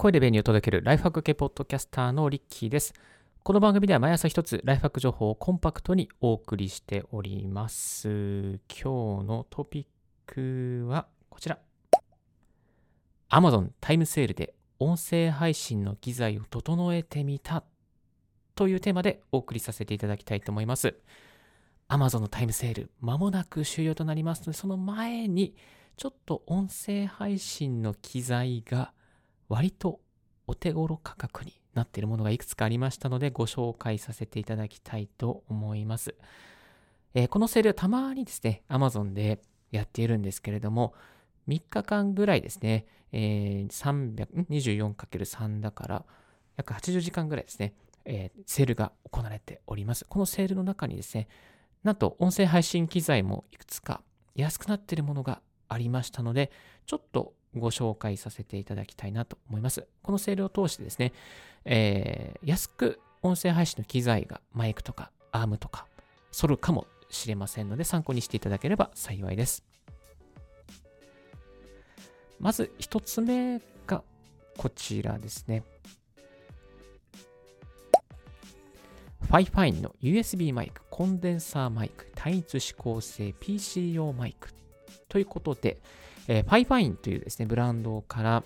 声で便利を届けるライフハック系ポッドキャスターのリッキーです。この番組では毎朝一つライフハック情報をコンパクトにお送りしております。今日のトピックはこちら。Amazon タイムセールで音声配信の機材を整えてみたというテーマでお送りさせていただきたいと思います。Amazon のタイムセール、まもなく終了となりますので、その前に、ちょっと音声配信の機材が割とお手頃価格になっているものがいくつかありましたので、ご紹介させていただきたいと思います。えーこのセールはたまにですね、Amazon でやっているんですけれども、3日間ぐらいですね、えー、324×3 だから、約80時間ぐらいですね、えーセールが行われております。このセールの中にですね、なんと音声配信機材もいくつか安くなっているものがありましたので、ちょっとご紹介させていただきたいなと思います。このセールを通してですね、えー安く音声配信の機材がマイクとかアームとか揃うかもしれませんので参考にしていただければ幸いです。まず一つ目がこちらですね。ファイファインの USB マイク、コンデンサーマイク、単一指向性 PC 用マイクということで、えー、ファイファインというですね、ブランドから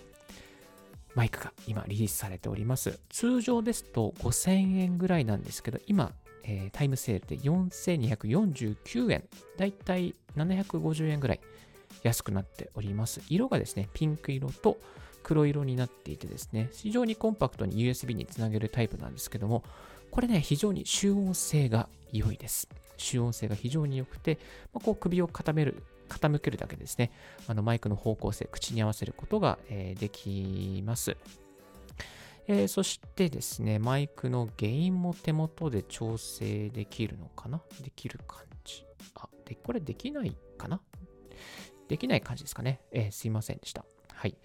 マイクが今リリースされております。通常ですと5000円ぐらいなんですけど、今、えータイムセールで4249円、だいたい750円ぐらい安くなっております。色がですね、ピンク色と黒色になっていてですね、非常にコンパクトに USB につなげるタイプなんですけども、これね、非常に集音性が良いです。集音性が非常に良くて、まあこう首を傾める傾けるだけですね、あのマイクの方向性、口に合わせることが、えーできます。えーそしてですね、マイクのゲインも手元で調整できるのかな？できる感じ。あ、で、これできないかな？できない感じですかね。えーすいませんでした。はい。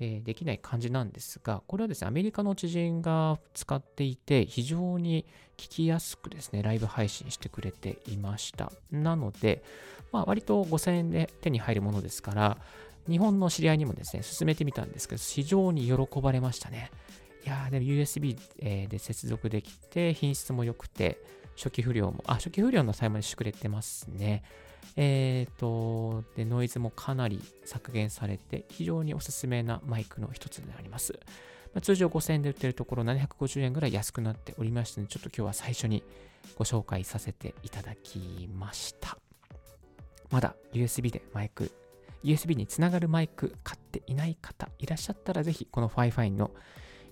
えできない感じなんですが、これはですね、アメリカの知人が使っていて、非常に聞きやすくですね、ライブ配信してくれていました。なので、まあ、割と5000円で手に入るものですから、日本の知り合いにもですね、進めてみたんですけど、非常に喜ばれましたね。いやー、でも USB で接続できて、品質も良くて、初期不良も、あ、初期不良の際までしてくれてますね。えーと、で、ノイズもかなり削減されて、非常におすすめなマイクの一つであります。まあ通常5000円で売ってるところ750円ぐらい安くなっておりましたので、ちょっと今日は最初にご紹介させていただきました。まだ USB でマイク、USB につながるマイク買っていない方いらっしゃったら、ぜひこの FiFine の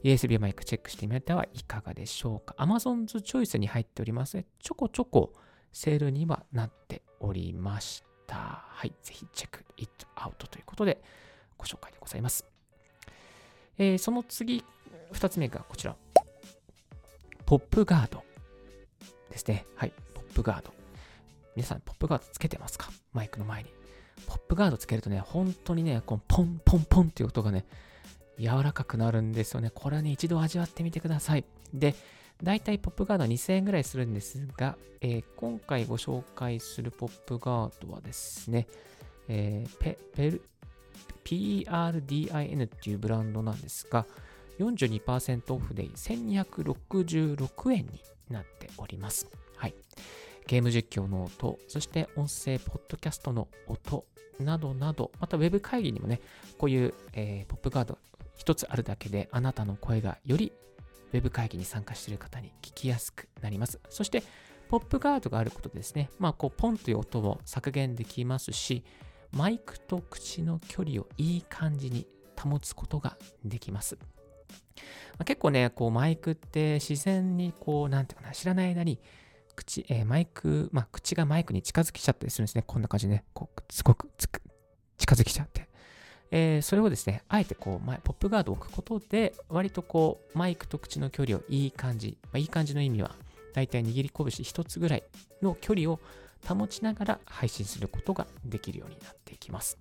USB マイクチェックしてみてはいかがでしょうか。Amazon's Choice に入っておりますね。ちょこちょこセールにはなっておりました。はい。ぜひチェック it out ということでご紹介でございます。えーその次、二つ目がこちら。ポップガードですね。はい。ポップガード。皆さん、ポップガードつけてますか？マイクの前に。ポップガードつけるとね、本当にね、このポンポンポンっていう音がね、柔らかくなるんですよね。これはね、一度味わってみてください。で、だいたいポップガードは2000円ぐらいするんですが、えー今回ご紹介するポップガードはですね、えーペペル PRDIN っていうブランドなんですが、42%オフで1266円になっております。はい。ゲーム実況の音、そして音声ポッドキャストの音などなど、またウェブ会議にもね、こういう、えーポップガード一つあるだけであなたの声がよりウェブ会議に参加している方に聞きやすくなります。そして、ポップガードがあることでですね、まあ、こう、ポンという音を削減できますし、マイクと口の距離をいい感じに保つことができます。まあ結構ね、こう、マイクって自然に、こう、なんていうかな、知らない間に、口、えーマイク、まあ、口がマイクに近づきちゃったりするんですね。こんな感じでね、こう、すごく近づきちゃって。えーそれをですね、あえてこう、まポップガードを置くことで、割とこう、マイクと口の距離をいい感じ、まあ、いい感じの意味は、だいたい握り拳一つぐらいの距離を保ちながら配信することができるようになっていきます。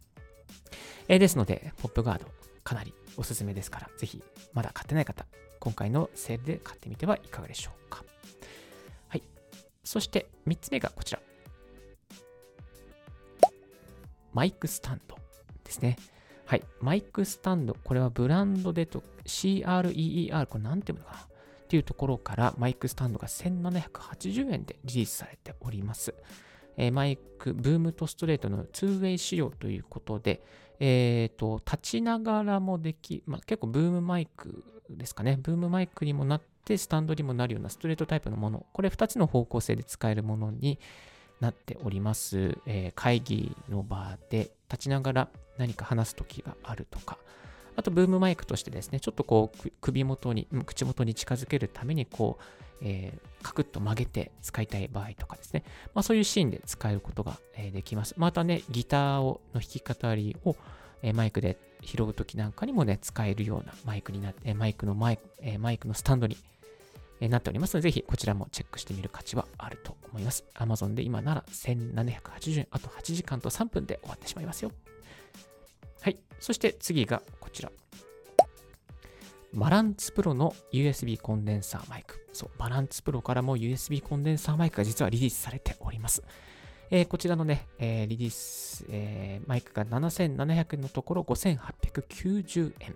えーですので、ポップガード、かなりおすすめですから、ぜひ、まだ買ってない方、今回のセールで買ってみてはいかがでしょうか。はい。そして、3つ目がこちら。マイクスタンドですね。はい。マイクスタンド。これはブランドでと CREER。これなんていうのかな？っていうところからマイクスタンドが1780円でリリースされております。えー、マイク、ブームとストレートの 2way 仕様ということで、えーと、立ちながらもでき、まあ、結構ブームマイクですかね。ブームマイクにもなって、スタンドにもなるようなストレートタイプのもの。これ2つの方向性で使えるものになっております。えー、会議の場で立ちながら何か話す時があるとか、あと、ブームマイクとしてですね、ちょっとこう、首元に、口元に近づけるために、こう、えー、カクッと曲げて使いたい場合とかですね、まあ、そういうシーンで使えることが、え、できます。またね、ギターをの弾き語りを、え、マイクで拾うときなんかにもね、使えるようなマイクになって、マイクのマイク、えマイクのスタンドに、なっておりますので、ぜひこちらもチェックしてみる価値はあると思います。Amazon で今なら1780円、あと8時間と3分で終わってしまいますよ。はい。そして次がこちら。バランツプロの USB コンデンサーマイク。そう、バランツプロからも USB コンデンサーマイクが実はリリースされております。えー、こちらのね、えー、リリース、えー、マイクが7700円のところ5890円。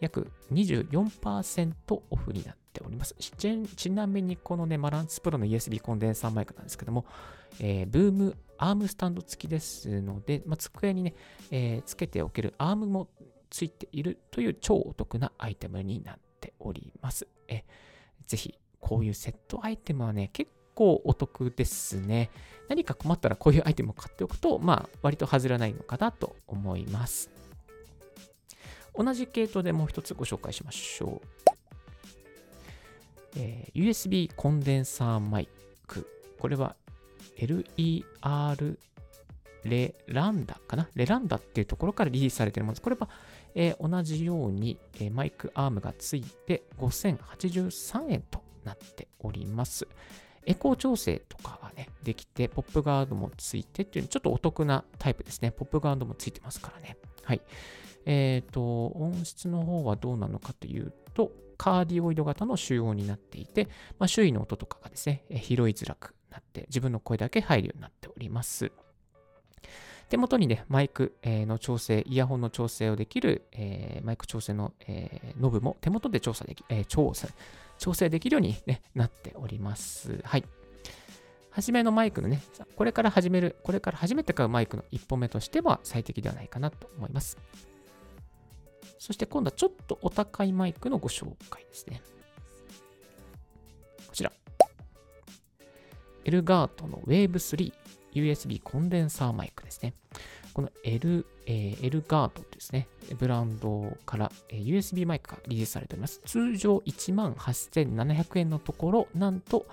約24%オフになっております。ちなみにこのね、バランツプロの USB コンデンサーマイクなんですけども、えー、ブームアームスタンド付きですので、まあ、机にね、えー、つけておけるアームもついているという超お得なアイテムになっております。えぜひ、こういうセットアイテムはね、結構お得ですね。何か困ったらこういうアイテムを買っておくと、まあ、割と外れないのかなと思います。同じ系統でもう一つご紹介しましょう。えー、USB コンデンサーマイク。これは LER レランダかな？レランダっていうところからリリースされているものです。これは、えー、同じように、えー、マイクアームがついて5083円となっております。エコー調整とかがね、できて、ポップガードもついてっていう、ちょっとお得なタイプですね。ポップガードもついてますからね。はい。えっ、ー、と、音質の方はどうなのかというと、カーディオイド型の収音になっていて、まあ、周囲の音とかがですね、拾いづらくなって、自分の声だけ入るようになっております。手元にね、マイクの調整、イヤホンの調整をできる、えー、マイク調整の、えー、ノブも手元で調査でき、えー、調整、調整できるように、ね、なっております。はい。初めのマイクのね、これから始める、これから初めて買うマイクの一歩目としては最適ではないかなと思います。そして今度はちょっとお高いマイクのご紹介ですね。こちら。エルガートの Wave 3 USB コンデンサーマイクですね。この L、えー、エルガートですね、ブランドから、えー、USB マイクがリリースされております。通常18,700円のところ、なんと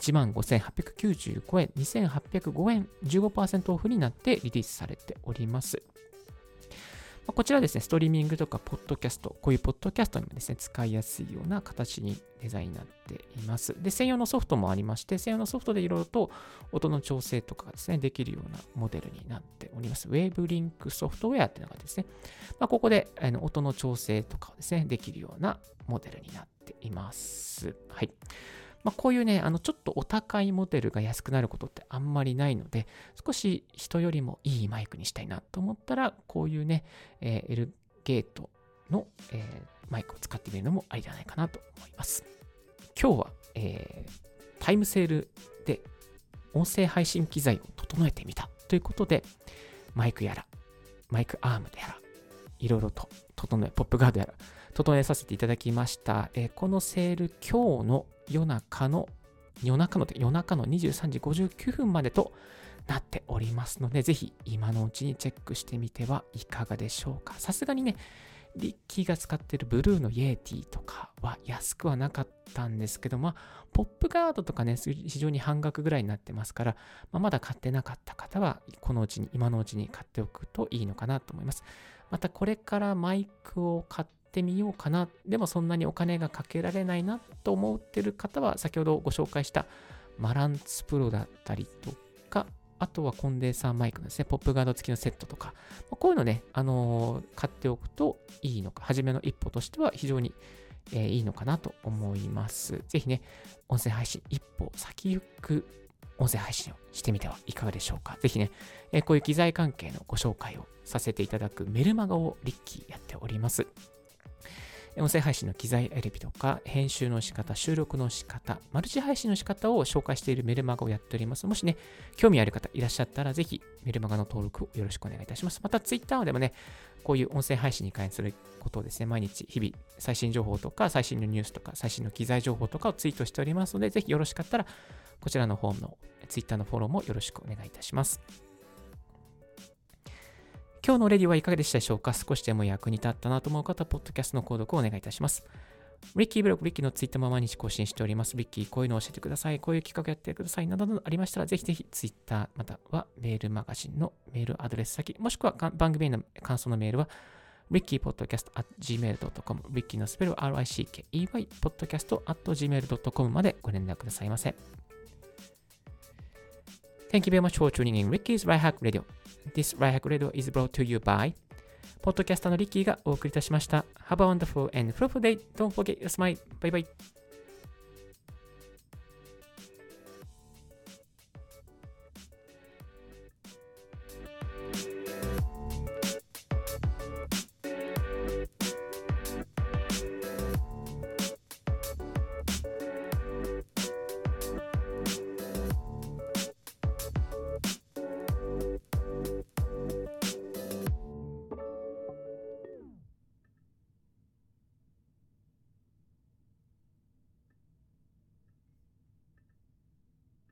15,895円、2,805円、15%オフになってリリースされております。まあ、こちらですね、ストリーミングとかポッドキャスト、こういうポッドキャストにもですね、使いやすいような形にデザインになっています。で、専用のソフトもありまして、専用のソフトでいろいろと音の調整とかですね、できるようなモデルになっております。ウェーブリンクソフトウェアっていうのがですね、まあ、ここであの音の調整とかをですね、できるようなモデルになっています。はい。まあ、こういうね、あの、ちょっとお高いモデルが安くなることってあんまりないので、少し人よりもいいマイクにしたいなと思ったら、こういうね、えー、L ゲートの、えー、マイクを使ってみるのもありじゃないかなと思います。今日は、えー、タイムセールで音声配信機材を整えてみたということで、マイクやら、マイクアームでやら、いろいろと整え、ポップガードやら、整えさせていただきました。えー、このセール今日の夜中の、夜中の、夜中の23時59分までとなっておりますので、ぜひ今のうちにチェックしてみてはいかがでしょうか。さすがにね、リッキーが使ってるブルーのイエーティとかは安くはなかったんですけど、まあ、ポップガードとかね、非常に半額ぐらいになってますから、まあ、まだ買ってなかった方は、このうちに、今のうちに買っておくといいのかなと思います。また、これからマイクを買ってってみようかな。でもそんなにお金がかけられないなと思ってる方は、先ほどご紹介したマランツプロだったりとか、あとはコンデンサーマイクのですね、ポップガード付きのセットとか、こういうのね、あのー、買っておくといいのか、初めの一歩としては非常に、えー、いいのかなと思います。ぜひね、音声配信一歩先行く音声配信をしてみてはいかがでしょうか。ぜひね、えこういう機材関係のご紹介をさせていただくメルマガをリッキーやっております。音声配信の機材選びとか、編集の仕方、収録の仕方、マルチ配信の仕方を紹介しているメルマガをやっております。もしね、興味ある方いらっしゃったら、ぜひメルマガの登録をよろしくお願いいたします。また、ツイッターでもね、こういう音声配信に関することをですね、毎日、日々、最新情報とか、最新のニュースとか、最新の機材情報とかをツイートしておりますので、ぜひよろしかったら、こちらの方のツイッターのフォローもよろしくお願いいたします。今日のレディはいかがでしたでしょうか？少しでも役に立ったなと思う方、ポッドキャストの購読をお願いいたします。リッキーブログ、リッキーのツイッターも毎日更新しております。リッキー、こういうのを教えてください。こういう企画やってください。などなどありましたら、ぜひぜひツイッター、またはメールマガジンのメールアドレス先、もしくは番組への感想のメールは、rickypodcast.gmail.com、リッキーのスペルは RICKEY、podcast.gmail.com までご連絡くださいませ。Thank you very much for tuning in Ricky's Right Hack Radio. This Right Hack Radio is brought to you by ポッドキャスターのリッキーがお送りいたしました。Have a wonderful and fruitful day. Don't forget your smile. Bye bye.